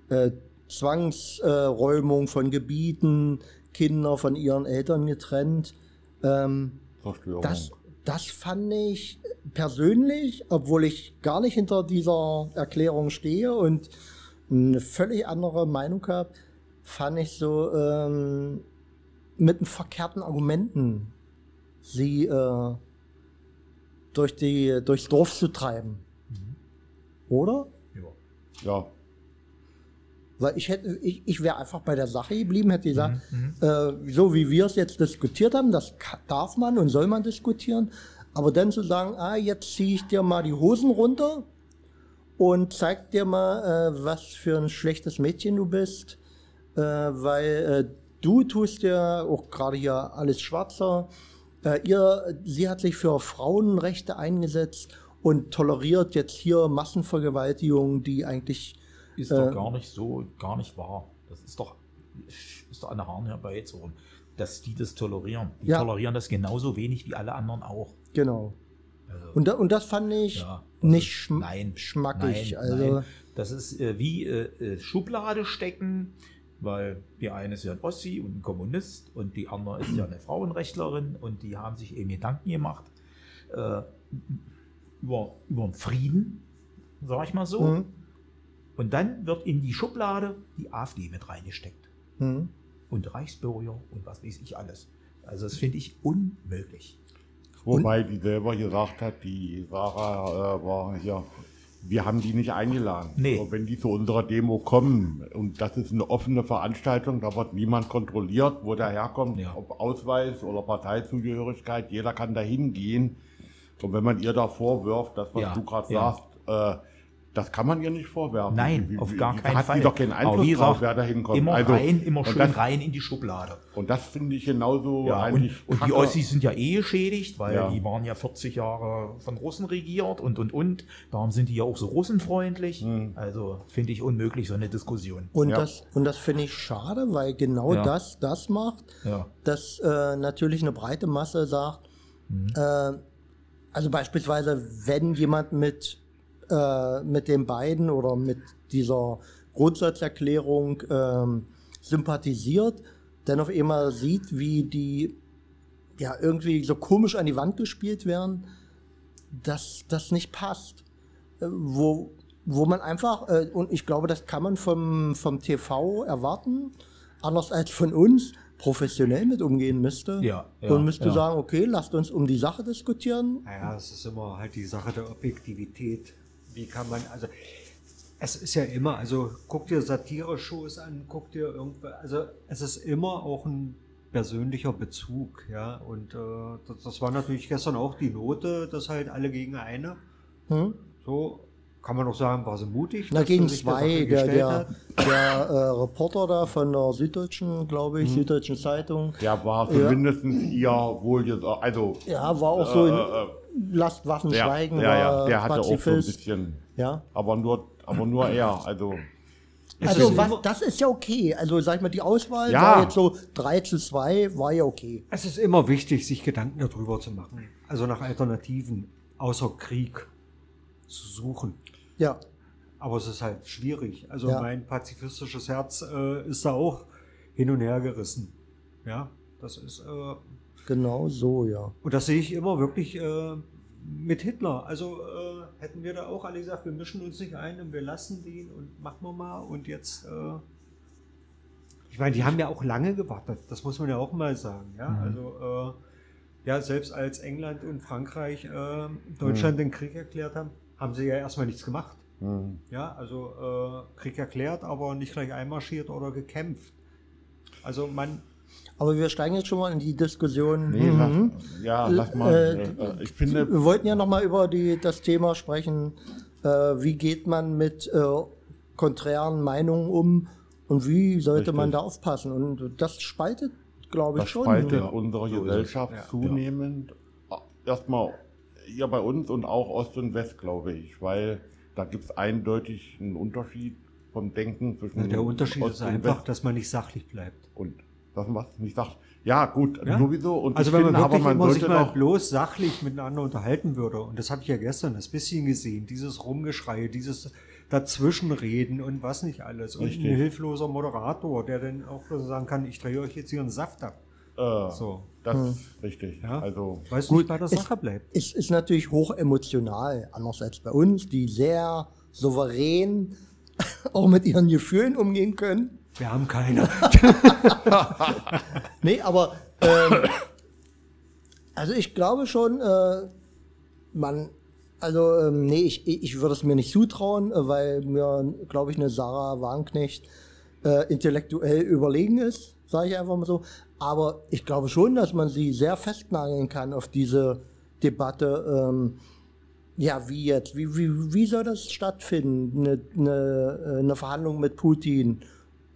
äh, Zwangsräumung von Gebieten, Kinder von ihren Eltern getrennt. Ähm, das, das fand ich persönlich, obwohl ich gar nicht hinter dieser Erklärung stehe und eine völlig andere Meinung habe, fand ich so ähm, mit verkehrten Argumenten sie äh, durch die, durchs Dorf zu treiben. Oder? Ja. ja, Weil ich hätte, ich, ich wäre einfach bei der Sache geblieben, hätte gesagt, äh, so wie wir es jetzt diskutiert haben, das darf man und soll man diskutieren, aber dann zu sagen, ah, jetzt ziehe ich dir mal die Hosen runter und zeig dir mal, äh, was für ein schlechtes Mädchen du bist, äh, weil äh, du tust ja auch gerade hier alles schwarzer. Äh, ihr, sie hat sich für Frauenrechte eingesetzt und toleriert jetzt hier Massenvergewaltigungen, die eigentlich Ist doch gar nicht so, gar nicht wahr. Das ist doch, ist doch an der Haaren herbeizogen, dass die das tolerieren. Die Ja. tolerieren das genauso wenig wie alle anderen auch. Genau. Also, Und, da, und das fand ich ja, das nicht ist- schm nein, schmackig. Nein, also, nein. Das ist äh, wie äh, äh, Schublade stecken, weil die eine ist ja ein Ossi und ein Kommunist und die andere ist ja eine Frauenrechtlerin und die haben sich eben Gedanken gemacht äh, über, über den Frieden, sag ich mal so. Mhm. Und dann wird in die Schublade die AfD mit reingesteckt. Mhm. Und Reichsbürger und was weiß ich alles. Also das finde ich unmöglich. Wobei die selber gesagt hat, die Sarah äh, war hier, wir haben die nicht eingeladen. Nee. Aber wenn die zu unserer Demo kommen und das ist eine offene Veranstaltung, da wird niemand kontrolliert, wo der herkommt, Ja. ob Ausweis oder Parteizugehörigkeit, jeder kann da hingehen. Und wenn man ihr da vorwirft, das was Ja, du gerade ja. sagst, äh, das kann man ihr nicht vorwerfen. Nein, Wie- auf gar wie- keinen hat Fall. die doch keinen Einfluss wie drauf, wer da hinkommt. Immer Also, rein, immer und schön das, rein in die Schublade. Und das finde ich genauso Ja, und, eigentlich und die kacke. Ossis sind ja eh geschädigt, weil Ja. die waren ja 40 Jahre von Russen regiert und und und. Darum sind die ja auch so russenfreundlich. Hm. Also finde ich unmöglich, so eine Diskussion. Und, Ja. das, und das finde ich schade, weil genau Ja. das das macht, Ja. dass äh, natürlich eine breite Masse sagt, Mhm. äh, also beispielsweise, wenn jemand mit, äh, mit den beiden oder mit dieser Grundsatzerklärung ähm, sympathisiert, dann auf einmal sieht, wie die ja irgendwie so komisch an die Wand gespielt werden, dass das nicht passt. Äh, wo, wo man einfach, äh, und ich glaube, das kann man vom, vom TV erwarten, anders als von uns, professionell mit umgehen müsste. Ja, ja, und müsste ja. sagen, okay, lasst uns um die Sache diskutieren. Naja, es ist immer halt die Sache der Objektivität. Wie kann man, also es ist ja immer, also guck dir Satire-Shows an, guck dir irgendwas, also es ist immer auch ein persönlicher Bezug, ja. Und äh, das, das war natürlich gestern auch die Note, dass halt alle gegen eine. Hm? So kann man doch sagen, war sie mutig. Na, gegen zwei, der, der, der äh, Reporter da von der Süddeutschen, glaube ich, Süddeutschen Zeitung, Der war zumindest ihr wohl also ja, war auch so in, äh, äh, lasst Waffen der, schweigen, ja, ja, der hatte auch so ein Pazifist. bisschen, ja. aber nur, aber nur er, also Also ist was, das ist ja okay. Also sag ich mal, die Auswahl Ja. war jetzt so 3 zu 2, war ja okay. Es ist immer wichtig, sich Gedanken darüber zu machen. Also nach Alternativen außer Krieg zu suchen. Ja, Aber es ist halt schwierig. Also Ja. mein pazifistisches Herz äh, ist da auch hin und her gerissen. Ja, das ist äh, genau so, ja. und das sehe ich immer wirklich äh, mit Hitler. Also äh, hätten wir da auch alle gesagt, wir mischen uns nicht ein und wir lassen den und machen wir mal und jetzt. Äh, ich meine, die haben ja auch lange gewartet. Das muss man ja auch mal sagen. Ja, also äh, ja, selbst als England und Frankreich äh, Deutschland den Krieg erklärt haben, haben sie ja erstmal nichts gemacht. hm. Ja, also äh, Krieg erklärt, aber nicht gleich einmarschiert oder gekämpft. Also man, Aber wir steigen jetzt schon mal in die Diskussion. nee, Mhm. lass, ja, lass mal. Äh, Äh, ich finde, Wir wollten ja noch mal über die, das Thema sprechen, äh, wie geht man mit äh, konträren Meinungen um und wie sollte man Richtig. da aufpassen. Und das spaltet, glaube ich, das schon. spaltet Ja, unsere. Gesellschaft Ja. zunehmend. Erstmal hier bei uns und auch Ost und West, glaube ich, weil da gibt es eindeutig einen Unterschied vom Denken zwischen der Unterschied Ost ist und einfach, West dass man nicht sachlich bleibt. und das was nicht sagt. Ja, gut, Ja? sowieso. Und Also ich wenn man finde, aber wirklich man immer sich mal bloß sachlich miteinander unterhalten würde, und das habe ich ja gestern das bisschen gesehen, dieses Rumgeschrei, dieses Dazwischenreden und was nicht alles. Und Richtig. ein hilfloser Moderator, der dann auch so sagen kann, ich drehe euch jetzt hier einen Saft ab. äh, So. das Hm. ist richtig. Ja. Also Weil es Gut, bei der Sache bleibt. Es ist natürlich hoch emotional, anders als bei uns, die sehr souverän auch mit ihren Gefühlen umgehen können. Wir haben keine. Nee, aber ähm, also ich glaube schon, äh, man, also ähm, nee, ich, ich würde es mir nicht zutrauen, äh, weil mir, glaube ich, eine Sarah Wagenknecht äh, intellektuell überlegen ist, sage ich einfach mal so. Aber ich glaube schon, dass man sie sehr festnageln kann auf diese Debatte. Ähm, ja, wie jetzt? Wie, wie, wie soll das stattfinden? Eine, eine, äh, eine Verhandlung mit Putin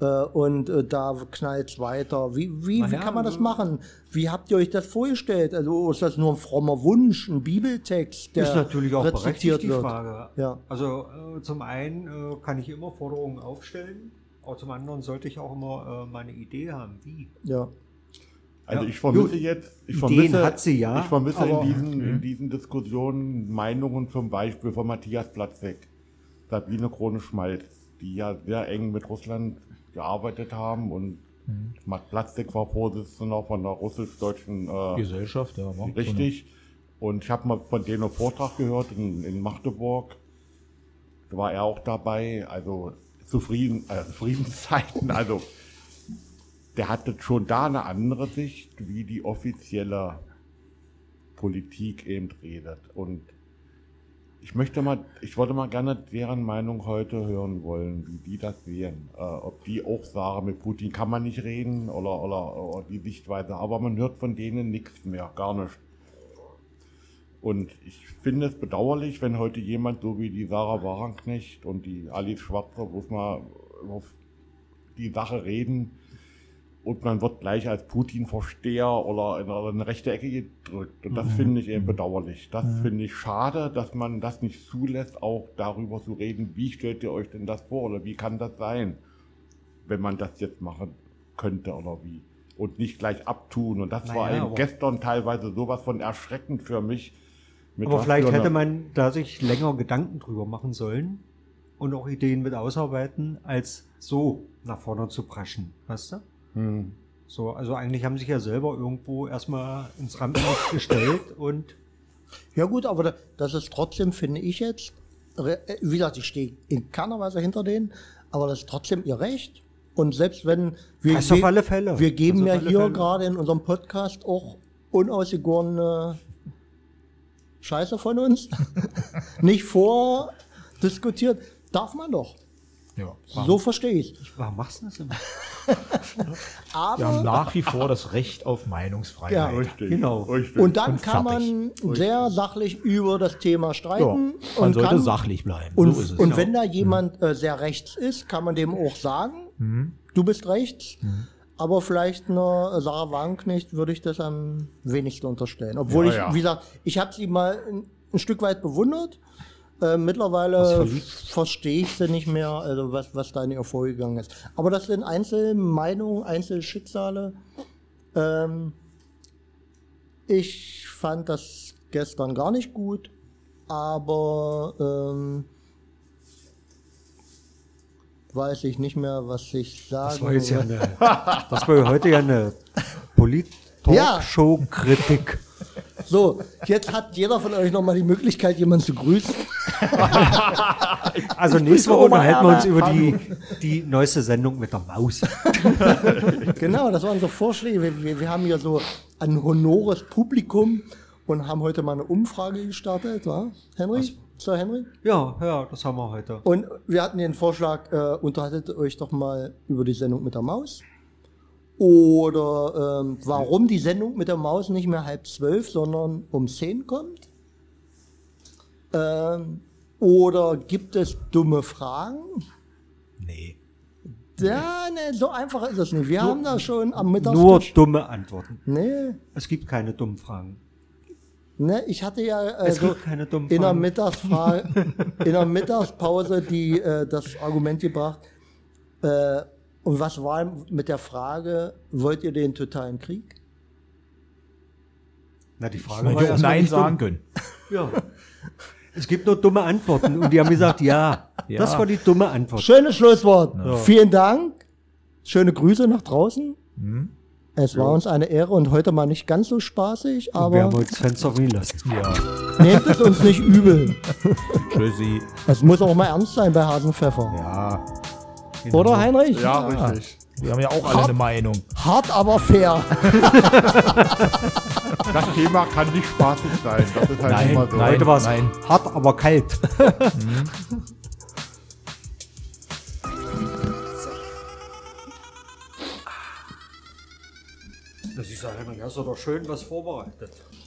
und äh, da knallt es weiter. Wie, wie, ja, kann man das also- machen? Wie habt ihr euch das vorgestellt? Also ist das nur ein frommer Wunsch, ein Bibeltext, der ist natürlich auch berechtigt rezitiert die wird? Frage. Ja. Also äh, zum einen äh, kann ich immer Forderungen aufstellen, aber zum anderen sollte ich auch immer äh, meine Idee haben. Wie? Ja. Also Ja. ich vermisse Gut, jetzt, ich vermisse, hat sie ja, ich vermisse aber- in diesen, in diesen Diskussionen Meinungen zum Beispiel von Matthias Platzek, Sabine Krone-Schmalz, die ja sehr eng mit Russland gearbeitet haben und Matt Plastik war Vorsitzender von der russisch-deutschen äh, Gesellschaft, ja. war Richtig. Und ich habe mal von denen einen Vortrag gehört in, in Magdeburg. Da war er auch dabei. Also zufrieden, äh, Friedenszeiten. Also der hatte schon da eine andere Sicht, wie die offizielle Politik eben redet. Und ich möchte mal, ich wollte mal gerne deren Meinung heute hören wollen, wie die das sehen. Äh, ob die auch sagen, mit Putin kann man nicht reden oder, oder, oder die Sichtweise, aber man hört von denen nichts mehr, gar nicht. Und ich finde es bedauerlich, wenn heute jemand so wie die Sarah Wagenknecht und die Alice Schwarzer bloß mal auf die Sache reden und man wird gleich als Putin-Versteher oder in eine rechte Ecke gedrückt. Und das finde ich eben bedauerlich. Das finde ich schade, dass man das nicht zulässt, auch darüber zu reden, wie stellt ihr euch denn das vor oder wie kann das sein, wenn man das jetzt machen könnte oder wie. Und nicht gleich abtun. Und das war Naja, eben aber- gestern teilweise sowas von erschreckend für mich. Aber vielleicht hätte man da sich länger Gedanken drüber machen sollen und auch Ideen mit ausarbeiten, als so nach vorne zu preschen. Weißt du? Hm. So, also eigentlich haben sich ja selber irgendwo erstmal ins Rampenlicht gestellt und Ja gut, aber da- das ist trotzdem, finde ich jetzt, äh, wie gesagt, ich stehe in keiner Weise hinter denen, aber das ist trotzdem ihr Recht. Und selbst wenn wir, Das auf alle Fälle. wir geben ja hier gerade in unserem Podcast auch unausgegorene Scheiße von uns, nicht vordiskutiert, darf man doch. Ja. So verstehe ich warum machst du das immer? Aber Wir haben nach wie vor das Recht auf Meinungsfreiheit. Ja. Richtig. Genau. Richtig. und dann und kann man sehr sachlich über das Thema Ja, streiten. man und sollte kann, sachlich bleiben. Und, so ist es. und wenn da jemand äh, sehr rechts ist, kann man dem auch sagen, Mhm. du bist rechts. Aber vielleicht einer Sarah Wagenknecht würde ich das am wenigsten unterstellen. Obwohl Ja, ich, ja. wie gesagt, ich habe sie mal ein, ein Stück weit bewundert. Äh, mittlerweile verstehe ich sie nicht mehr, also was, was da in ihr vorgegangen ist. Aber das sind Einzelmeinungen, Einzelschicksale. Ähm, ich fand das gestern gar nicht gut, aber ähm, weiß ich nicht mehr, was ich sagen Das war jetzt ja eine, das war ja heute ja eine Polit-Talkshow-Kritik. So, jetzt hat jeder von euch nochmal die Möglichkeit, jemanden zu grüßen. Also nächste Woche unterhalten wir uns über die, die neueste Sendung mit der Maus. Genau, das waren so Vorschläge. Wir, wir, wir haben hier so ein honores Publikum und haben heute mal eine Umfrage gestartet, wa? Henry? So, Henry? Ja, ja, das haben wir heute. Und wir hatten den Vorschlag, äh, unterhaltet euch doch mal über die Sendung mit der Maus. Oder ähm, warum die Sendung mit der Maus nicht mehr halb zwölf, sondern um zehn kommt. Ähm, oder gibt es dumme Fragen? nee. Ja, ne, so einfach ist es nicht. Wir haben da schon am Mittag. Nur dumme Antworten. Nee, Es gibt keine dummen Fragen. ne, ich hatte ja Es so gibt keine dummen in der. Mittagsfrage, in der Mittagspause die, äh, das Argument gebracht. Äh, und was war mit der Frage, wollt ihr den totalen Krieg? Na, die Frage Man war hätte auch erstmal Nein sagen können. Ja. Es gibt nur dumme Antworten und die haben gesagt, ja. Ja. Das war die dumme Antwort. Schönes Schlusswort. Ja. Vielen Dank. Schöne Grüße nach draußen. Mhm. Es war uns eine Ehre und heute mal nicht ganz so spaßig, Wir aber haben uns das Fenster lassen. Ja. nehmt es uns nicht übel. Tschüssi. Es muss auch mal ernst sein bei Hasenpfeffer. Ja. Oder Heinrich? ja, richtig. Wir haben ja auch alle eine Meinung. Hart, aber fair. Das Thema kann nicht spaßig sein. Das ist halt Nein, immer so. nein. Es nein. hart, aber kalt. Das ist ja, Henry, hast du doch schön was vorbereitet.